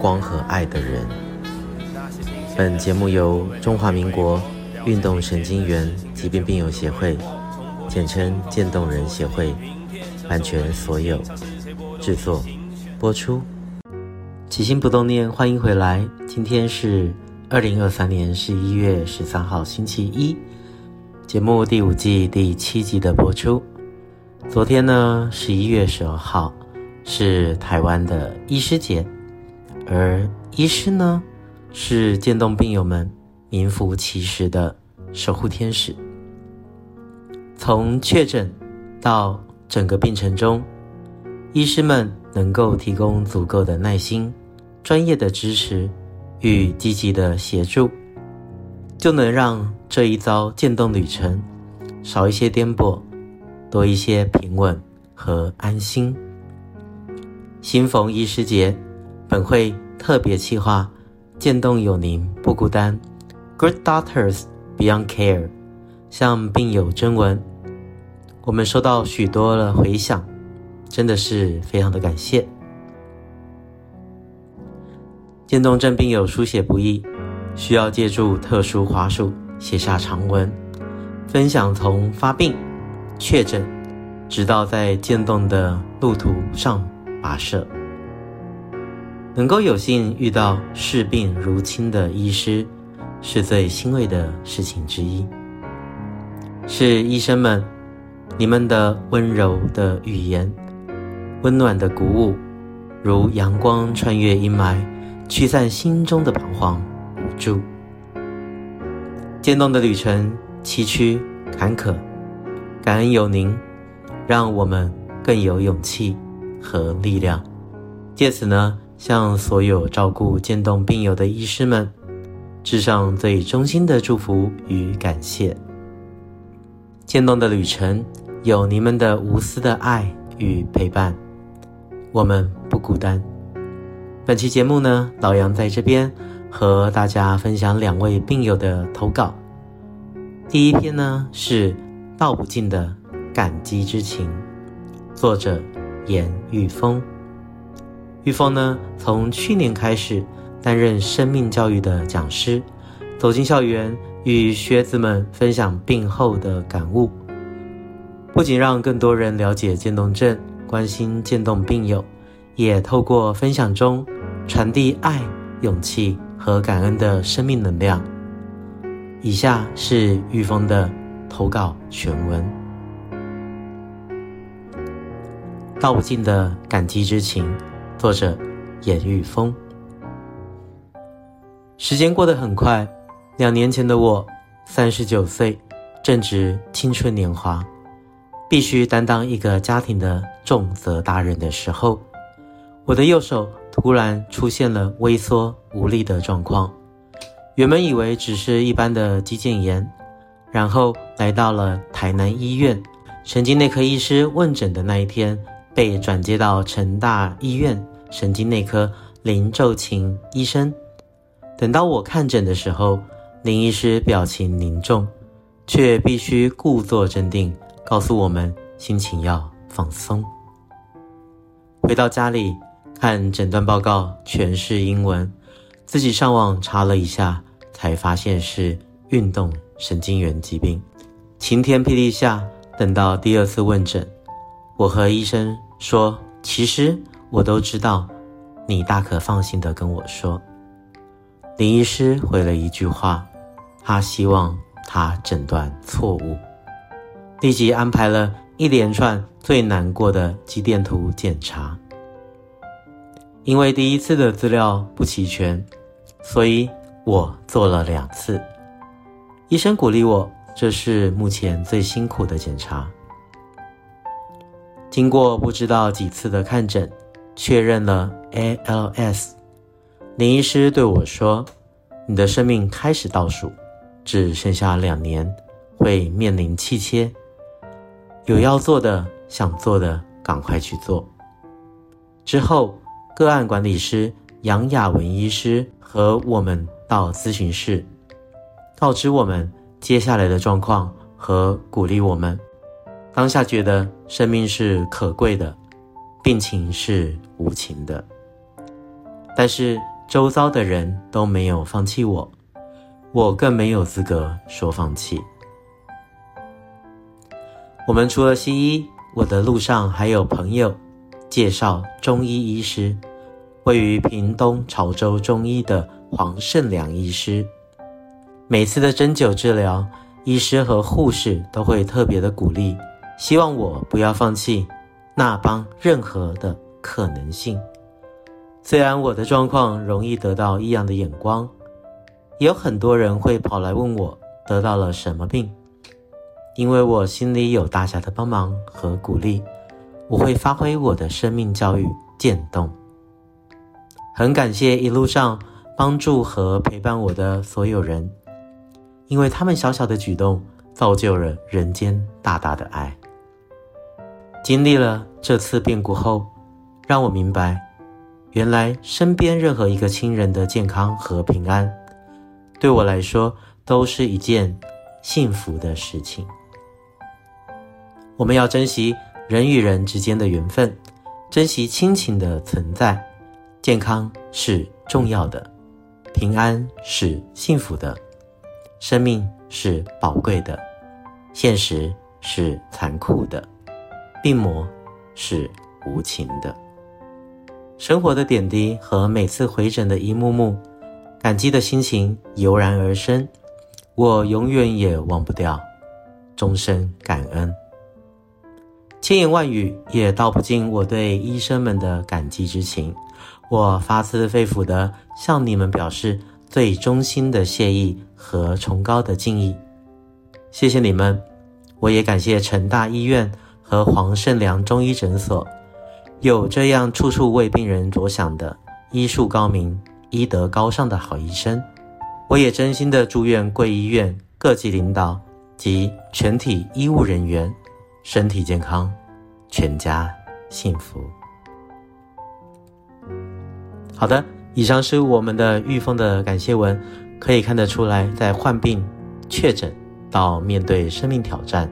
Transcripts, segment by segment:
光和爱的人。本节目由中华民国运动神经元疾病病友协会，简称渐冻人协会，版权所有，制作播出。起心不冻念，欢迎回来。今天是二零二三年十一月十三号，星期一，节目第五季第七集的播出。昨天呢，十一月十二号是台湾的医师节。而医师呢，是渐冻病友们名副其实的守护天使。从确诊到整个病程中，医师们能够提供足够的耐心、专业的支持与积极的协助，就能让这一遭渐冻旅程少一些颠簸，多一些平稳和安心。新逢医师节。本会特别企划，渐冻有您不孤单，Good Doctors Beyond Care，向病友征文，我们收到许多的回响，真的是非常的感谢。渐冻症病友书写不易，需要借助特殊滑鼠写下长文，分享从发病、确诊，直到在渐冻的路途上跋涉。能够有幸遇到视病如亲的医师，是最欣慰的事情之一。是医生们，你们的温柔的语言，温暖的鼓舞，如阳光穿越阴霾，驱散心中的彷徨无助。渐冻的旅程崎岖坎坷，感恩有您，让我们更有勇气和力量。借此呢。向所有照顾渐冻病友的医师们，致上最衷心的祝福与感谢。渐冻的旅程有你们的无私的爱与陪伴，我们不孤单。本期节目呢，老杨在这边和大家分享两位病友的投稿。第一篇呢是道不尽的感激之情，作者严玉峰。玉峰呢，从去年开始担任生命教育的讲师，走进校园与学子们分享病后的感悟，不仅让更多人了解渐冻症，关心渐冻病友，也透过分享中传递爱、勇气和感恩的生命能量。以下是玉峰的投稿全文：道不尽的感激之情。作者严玉峰。时间过得很快，两年前的我，三十九岁，正值青春年华，必须担当一个家庭的重责大任的时候，我的右手突然出现了微缩无力的状况。原本以为只是一般的肌腱炎，然后来到了台南医院，神经内科医师问诊的那一天。被转接到成大医院神经内科林昼晴医生。等到我看诊的时候，林医师表情凝重，却必须故作镇定，告诉我们心情要放松。回到家里看诊断报告，全是英文，自己上网查了一下，才发现是运动神经元疾病。晴天霹雳下，等到第二次问诊，我和医生。说：“其实我都知道，你大可放心地跟我说。”林医师回了一句话：“他希望他诊断错误。”立即安排了一连串最难过的肌电图检查。因为第一次的资料不齐全，所以我做了两次。医生鼓励我：“这是目前最辛苦的检查。”经过不知道几次的看诊，确认了 ALS，林医师对我说：“你的生命开始倒数，只剩下两年，会面临气切。有要做的、想做的，赶快去做。”之后，个案管理师杨雅文医师和我们到咨询室，告知我们接下来的状况和鼓励我们。当下觉得生命是可贵的，病情是无情的，但是周遭的人都没有放弃我，我更没有资格说放弃。我们除了西医，我的路上还有朋友介绍中医医师，位于屏东潮州中医的黄胜良医师。每次的针灸治疗，医师和护士都会特别的鼓励。希望我不要放弃那帮任何的可能性。虽然我的状况容易得到异样的眼光，也有很多人会跑来问我得到了什么病。因为我心里有大家的帮忙和鼓励，我会发挥我的生命教育渐冻。很感谢一路上帮助和陪伴我的所有人，因为他们小小的举动造就了人间大大的爱。经历了这次变故后，让我明白，原来身边任何一个亲人的健康和平安，对我来说都是一件幸福的事情。我们要珍惜人与人之间的缘分，珍惜亲情的存在。健康是重要的，平安是幸福的，生命是宝贵的，现实是残酷的。病魔是无情的，生活的点滴和每次回诊的一幕幕，感激的心情油然而生，我永远也忘不掉，终身感恩。千言万语也道不尽我对医生们的感激之情，我发自肺腑的向你们表示最衷心的谢意和崇高的敬意，谢谢你们，我也感谢成大医院。和黄胜良中医诊所有这样处处为病人着想的医术高明、医德高尚的好医生，我也真心的祝愿贵医院各级领导及全体医务人员身体健康，全家幸福。好的，以上是我们的玉凤的感谢文，可以看得出来，在患病、确诊到面对生命挑战。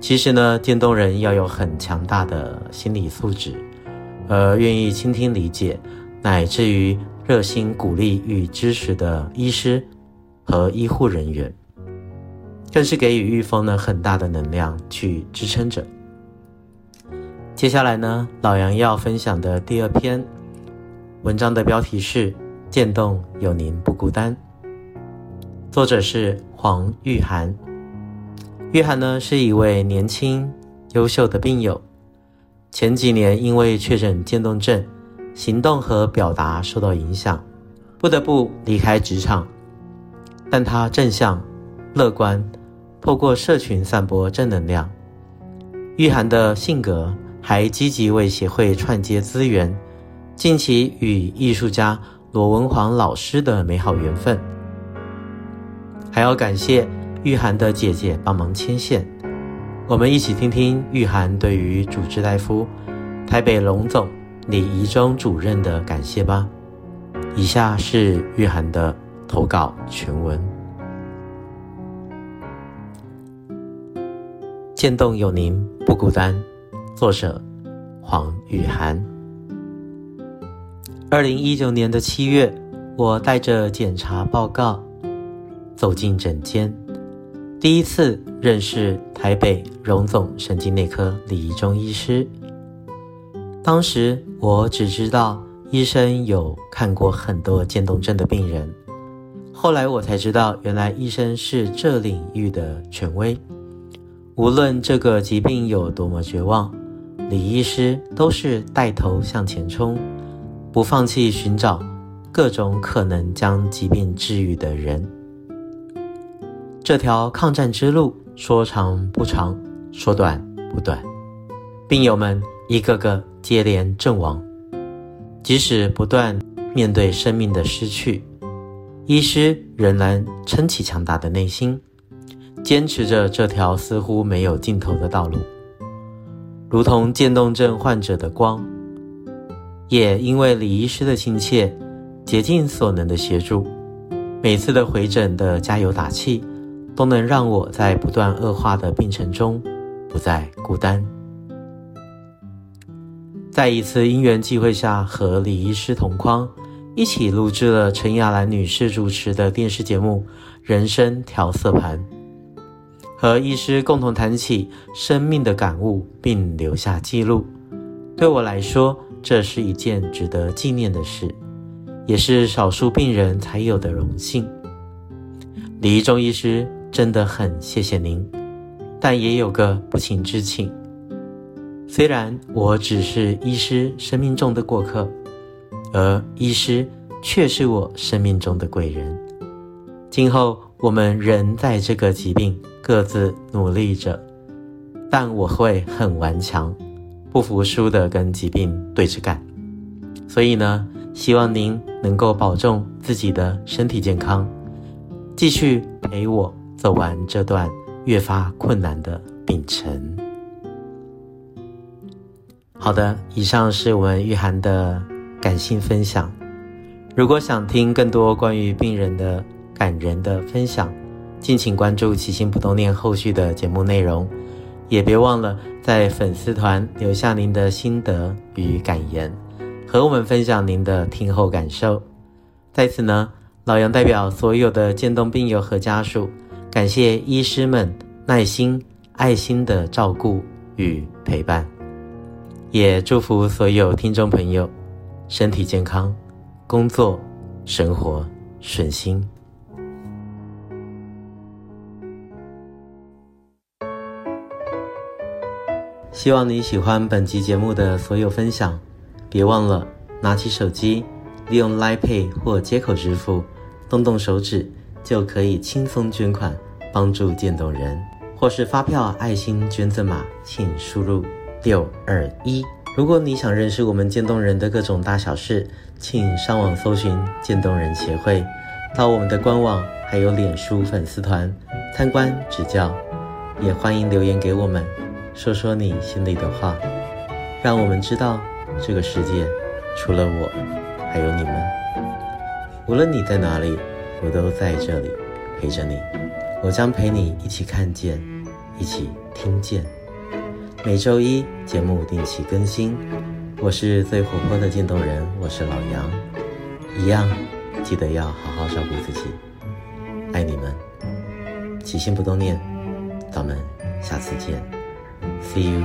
其实呢，渐冻人要有很强大的心理素质，而愿意倾听、理解，乃至于热心鼓励与支持的医师和医护人员，更是给予玉峰呢很大的能量去支撑着。接下来呢，老杨要分享的第二篇文章的标题是《渐冻有您不孤单》，作者是黄玉涵。玉涵呢是一位年轻、优秀的病友，前几年因为确诊渐冻症，行动和表达受到影响，不得不离开职场。但他正向、乐观，透过社群散播正能量。玉涵的性格还积极为协会串接资源，近期与艺术家罗文煌老师的美好缘分，还要感谢。玉涵的姐姐帮忙牵线，我们一起听听玉涵对于主治大夫台北龙总李宜中主任的感谢吧。以下是玉涵的投稿全文。渐冻有您不孤单，作者黄玉涵。二零一九年的七月，我带着检查报告走进诊间。第一次认识台北荣总神经内科李宜中医师，当时我只知道医生有看过很多渐冻症的病人，后来我才知道，原来医生是这领域的权威。无论这个疾病有多么绝望，李医师都是带头向前冲，不放弃寻找各种可能将疾病治愈的人。这条抗战之路说长不长，说短不短，病友们一个个接连阵亡，即使不断面对生命的失去，医师仍然撑起强大的内心，坚持着这条似乎没有尽头的道路，如同渐冻症患者的光。也因为李医师的亲切，竭尽所能的协助，每次的回诊的加油打气，都能让我在不断恶化的病程中不再孤单。在一次因缘际会下，和李医师同框，一起录制了陈雅兰女士主持的电视节目《人生调色盘》，和医师共同谈起生命的感悟，并留下记录。对我来说，这是一件值得纪念的事，也是少数病人才有的荣幸。李中医师真的很谢谢您，但也有个不情之请。虽然我只是医师生命中的过客，而医师却是我生命中的贵人。今后我们仍在这个疾病各自努力着，但我会很顽强。不服输的跟疾病对着干，所以呢，希望您能够保重自己的身体健康，继续陪我走完这段越发困难的病程。好的，以上是我们玉涵的感性分享。如果想听更多关于病人的感人的分享，敬请关注起心不动念后续的节目内容。也别忘了在粉丝团留下您的心得与感言，和我们分享您的听后感受。在此呢，老杨代表所有的渐冻病友和家属，感谢医师们耐心、爱心的照顾与陪伴，也祝福所有听众朋友身体健康，工作生活顺心。希望你喜欢本集节目的所有分享，别忘了拿起手机，利用 Line Pay 或接口支付，动动手指就可以轻松捐款，帮助渐冻人，或是发票爱心捐赠码，请输入六二一。如果你想认识我们渐冻人的各种大小事，请上网搜寻渐冻人协会，到我们的官网还有脸书粉丝团参观指教，也欢迎留言给我们。说说你心里的话，让我们知道这个世界除了我，还有你们。无论你在哪里，我都在这里陪着你。我将陪你一起看见，一起听见。每周一节目定期更新。我是最活泼的渐冻人，我是老杨。一样，记得要好好照顾自己。爱你们，起心不冻念，咱们下次见。See you.